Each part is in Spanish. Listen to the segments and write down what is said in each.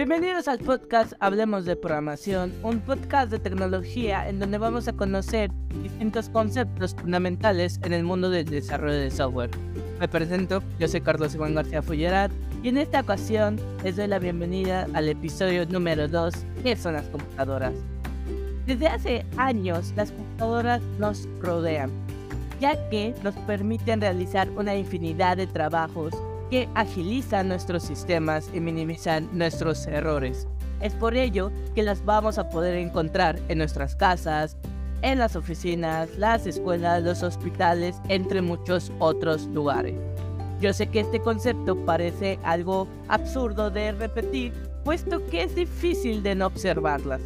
Bienvenidos al podcast Hablemos de Programación, un podcast de tecnología en donde vamos a conocer distintos conceptos fundamentales en el mundo del desarrollo de software. Me presento, yo soy Carlos Iván García Fullerat y en esta ocasión les doy la bienvenida al episodio número 2, ¿qué son las computadoras? Desde hace años las computadoras nos rodean, ya que nos permiten realizar una infinidad de trabajos que agilizan nuestros sistemas y minimizan nuestros errores. Es por ello que las vamos a poder encontrar en nuestras casas, en las oficinas, las escuelas, los hospitales, entre muchos otros lugares. Yo sé que este concepto parece algo absurdo de repetir, puesto que es difícil de no observarlas.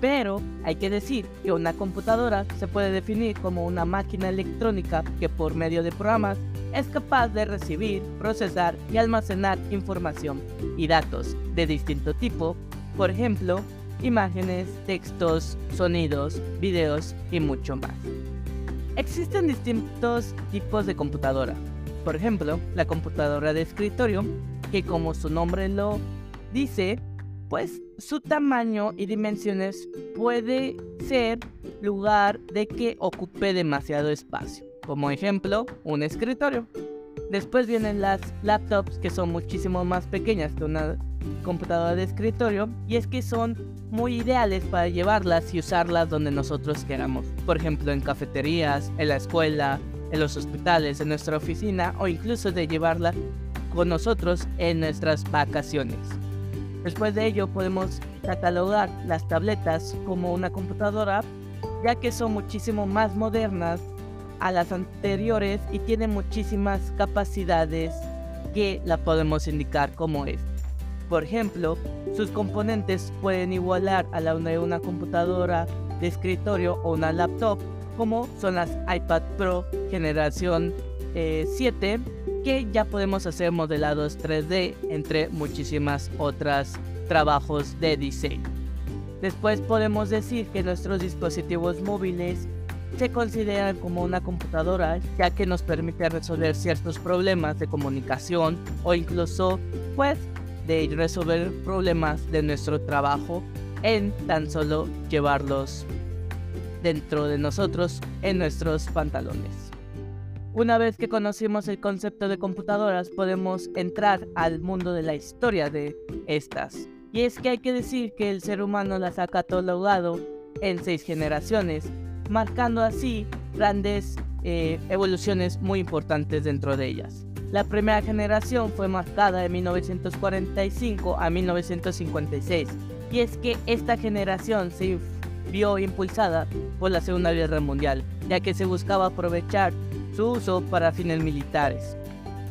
Pero hay que decir que una computadora se puede definir como una máquina electrónica que por medio de programas es capaz de recibir, procesar y almacenar información y datos de distinto tipo, por ejemplo, imágenes, textos, sonidos, videos y mucho más. Existen distintos tipos de computadora. Por ejemplo, la computadora de escritorio, que como su nombre lo dice, pues su tamaño y dimensiones puede ser lugar de que ocupe demasiado espacio. Como ejemplo, un escritorio. Después vienen las laptops que son muchísimo más pequeñas que una computadora de escritorio y es que son muy ideales para llevarlas y usarlas donde nosotros queramos. Por ejemplo, en cafeterías, en la escuela, en los hospitales, en nuestra oficina o incluso de llevarla con nosotros en nuestras vacaciones. Después de ello podemos catalogar las tabletas como una computadora ya que son muchísimo más modernas a las anteriores y tienen muchísimas capacidades que la podemos indicar como es. Por ejemplo, sus componentes pueden igualar a la de una computadora de escritorio o una laptop, como son las iPad Pro generación 7, eh, que ya podemos hacer modelados 3D, entre muchísimas otras trabajos de diseño. Después podemos decir que nuestros dispositivos móviles se consideran como una computadora ya que nos permite resolver ciertos problemas de comunicación o incluso pues de resolver problemas de nuestro trabajo en tan solo llevarlos dentro de nosotros en nuestros pantalones. Una vez que conocimos el concepto de computadoras podemos entrar al mundo de la historia de estas. Y es que hay que decir que el ser humano las ha catalogado en seis generaciones marcando así grandes eh, evoluciones muy importantes dentro de ellas. La primera generación fue marcada de 1945 a 1956 y es que esta generación se vio impulsada por la Segunda Guerra Mundial, ya que se buscaba aprovechar su uso para fines militares.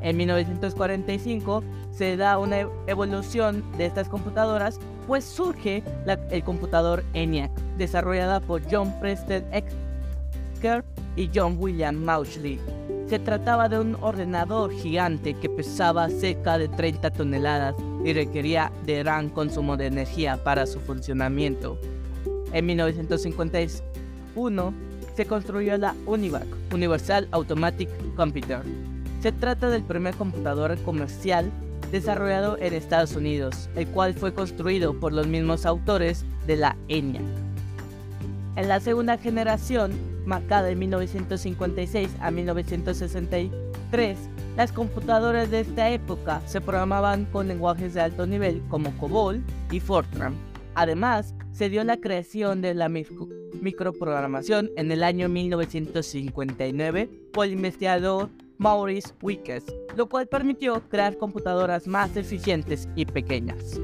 En 1945 se da una evolución de estas computadoras, pues surge el computador ENIAC, desarrollada por John Preston Ecker y John William Mauchly. Se trataba de un ordenador gigante que pesaba cerca de 30 toneladas y requería de gran consumo de energía para su funcionamiento. En 1951 se construyó la UNIVAC, Universal Automatic Computer. Se trata del primer computador comercial desarrollado en Estados Unidos, el cual fue construido por los mismos autores de la ENIAC. En la segunda generación, marcada de 1956 a 1963, las computadoras de esta época se programaban con lenguajes de alto nivel como COBOL y Fortran. Además, se dio la creación de la microprogramación en el año 1959 por el investigador Maurice Wickes, lo cual permitió crear computadoras más eficientes y pequeñas.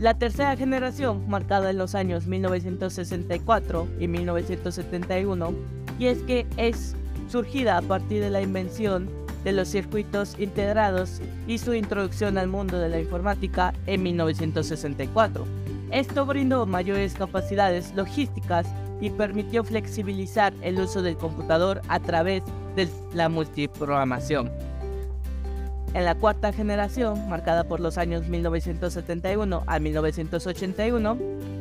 La tercera generación, marcada en los años 1964 y 1971, y es que es surgida a partir de la invención de los circuitos integrados y su introducción al mundo de la informática en 1964. Esto brindó mayores capacidades logísticas y permitió flexibilizar el uso del computador a través de la multiprogramación. En la cuarta generación, marcada por los años 1971 a 1981,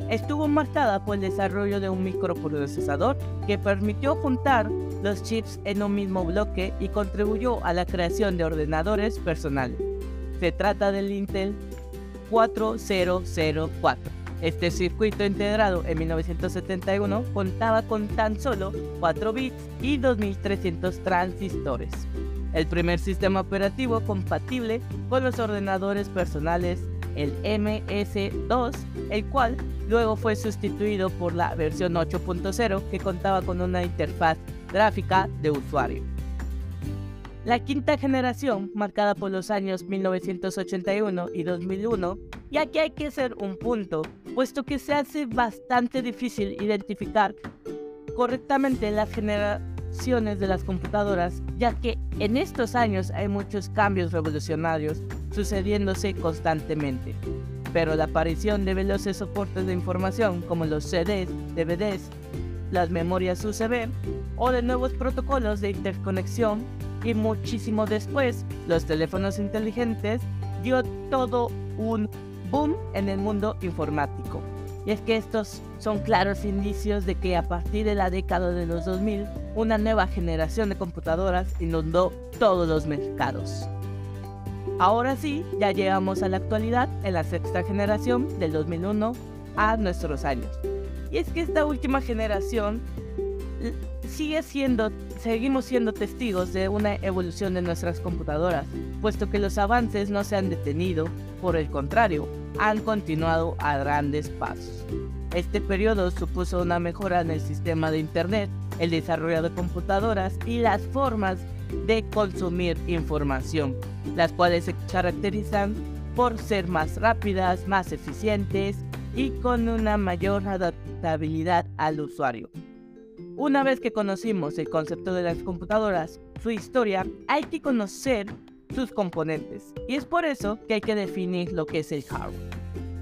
estuvo marcada por el desarrollo de un microprocesador que permitió juntar los chips en un mismo bloque y contribuyó a la creación de ordenadores personales. Se trata del Intel 4004. Este circuito integrado en 1971 contaba con tan solo 4 bits y 2300 transistores. El primer sistema operativo compatible con los ordenadores personales, el MS2, el cual luego fue sustituido por la versión 8.0 que contaba con una interfaz gráfica de usuario. La quinta generación, marcada por los años 1981 y 2001, y aquí hay que hacer un punto, puesto que se hace bastante difícil identificar correctamente las generaciones de las computadoras, ya que en estos años hay muchos cambios revolucionarios sucediéndose constantemente. Pero la aparición de veloces soportes de información como los CDs, DVDs, las memorias USB o de nuevos protocolos de interconexión y muchísimo después los teléfonos inteligentes dio todo un boom en el mundo informático. Y es que estos son claros indicios de que a partir de la década de los 2000, una nueva generación de computadoras inundó todos los mercados. Ahora sí, ya llegamos a la actualidad en la sexta generación del 2001 a nuestros años. Y es que esta última generación sigue siendo, seguimos siendo testigos de una evolución de nuestras computadoras, puesto que los avances no se han detenido, por el contrario, han continuado a grandes pasos. Este periodo supuso una mejora en el sistema de Internet, el desarrollo de computadoras y las formas de consumir información, las cuales se caracterizan por ser más rápidas, más eficientes y con una mayor adaptabilidad al usuario. Una vez que conocimos el concepto de las computadoras, su historia, hay que conocer sus componentes. Y es por eso que hay que definir lo que es el hardware.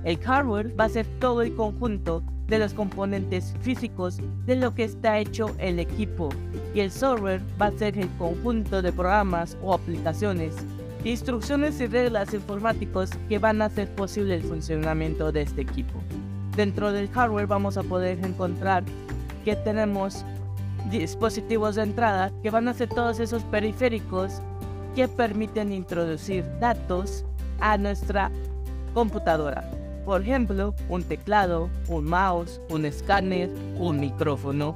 El hardware va a ser todo el conjunto de los componentes físicos de lo que está hecho el equipo. Y el software va a ser el conjunto de programas o aplicaciones, instrucciones y reglas informáticos que van a hacer posible el funcionamiento de este equipo. Dentro del hardware vamos a poder encontrar que tenemos dispositivos de entrada que van a ser todos esos periféricos que permiten introducir datos a nuestra computadora. Por ejemplo, un teclado, un mouse, un escáner, un micrófono.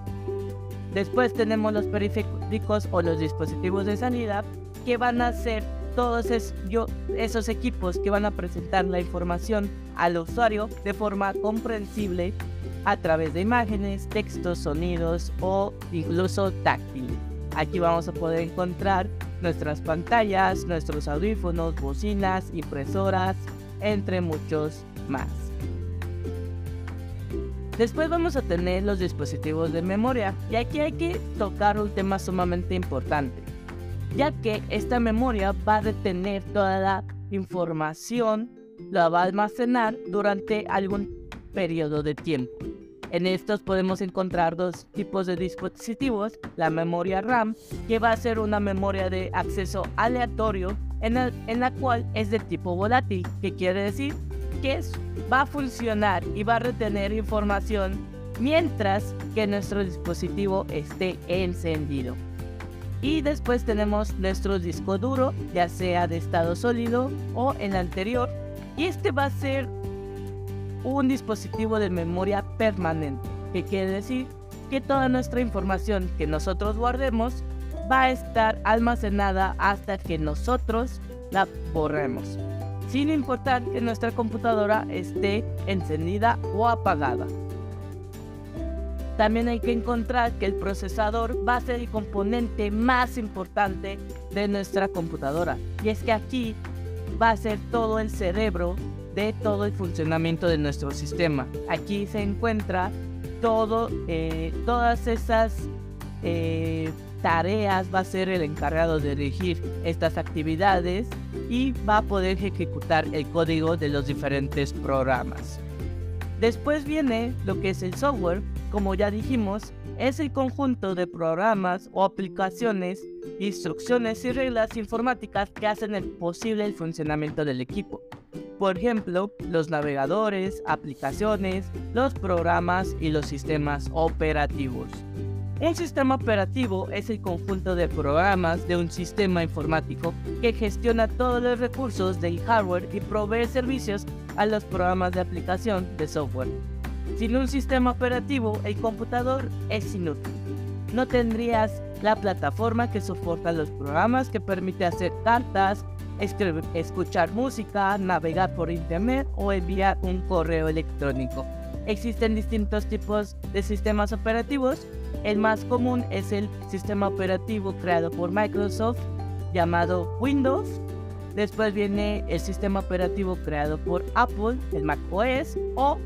Después tenemos los periféricos o los dispositivos de salida que van a ser todos esos equipos que van a presentar la información al usuario de forma comprensible a través de imágenes, textos, sonidos o incluso táctiles. Aquí vamos a poder encontrar nuestras pantallas, nuestros audífonos, bocinas, impresoras, entre muchos más. Después vamos a tener los dispositivos de memoria y aquí hay que tocar un tema sumamente importante, ya que esta memoria va a retener toda la información, la va a almacenar durante algún periodo de tiempo. En estos podemos encontrar dos tipos de dispositivos, la memoria RAM, que va a ser una memoria de acceso aleatorio en, la cual es de tipo volátil, que quiere decir que va a funcionar y va a retener información mientras que nuestro dispositivo esté encendido. Y después tenemos nuestro disco duro, ya sea de estado sólido o el anterior. Y este va a ser un dispositivo de memoria permanente, que quiere decir que toda nuestra información que nosotros guardemos va a estar almacenada hasta que nosotros la borremos, sin importar que nuestra computadora esté encendida o apagada. También hay que encontrar que el procesador va a ser el componente más importante de nuestra computadora. Y es que aquí va a ser todo el cerebro de todo el funcionamiento de nuestro sistema. Aquí se encuentra todo, eh, todas esas eh, tareas, va a ser el encargado de dirigir estas actividades y va a poder ejecutar el código de los diferentes programas. Después viene lo que es el software, como ya dijimos, es el conjunto de programas o aplicaciones, instrucciones y reglas informáticas que hacen posible el funcionamiento del equipo. Por ejemplo, los navegadores, aplicaciones, los programas y los sistemas operativos. Un sistema operativo es el conjunto de programas de un sistema informático que gestiona todos los recursos del hardware y provee servicios a los programas de aplicación de software. Sin un sistema operativo, el computador es inútil. No tendrías la plataforma que soporta los programas que permite hacer cartas, escuchar música, navegar por internet o enviar un correo electrónico. Existen distintos tipos de sistemas operativos. El más común es el sistema operativo creado por Microsoft llamado Windows. Después viene el sistema operativo creado por Apple, el Mac OS, o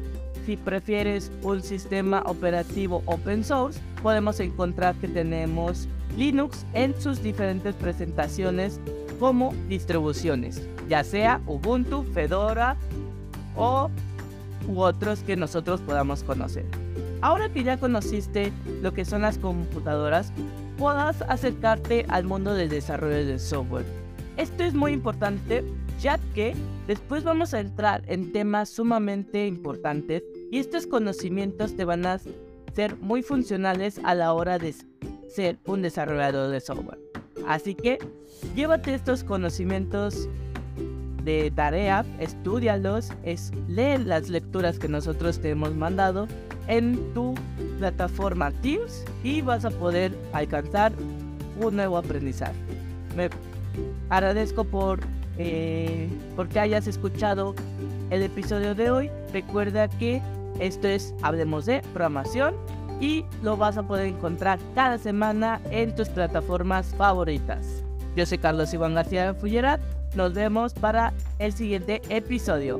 si prefieres un sistema operativo open source, podemos encontrar que tenemos Linux en sus diferentes presentaciones como distribuciones, ya sea Ubuntu, Fedora o u otros que nosotros podamos conocer. Ahora que ya conociste lo que son las computadoras, puedas acercarte al mundo del desarrollo de software. Esto es muy importante ya que después vamos a entrar en temas sumamente importantes y estos conocimientos te van a ser muy funcionales a la hora de ser un desarrollador de software. Así que llévate estos conocimientos de tarea, estudialos, es, lee las lecturas que nosotros te hemos mandado en tu plataforma Teams y vas a poder alcanzar un nuevo aprendizaje. Me agradezco por eh, porque hayas escuchado el episodio de hoy. Recuerda que esto es Hablemos de Programación y lo vas a poder encontrar cada semana en tus plataformas favoritas. Yo soy Carlos Iván García de Fullerat. Nos vemos para el siguiente episodio.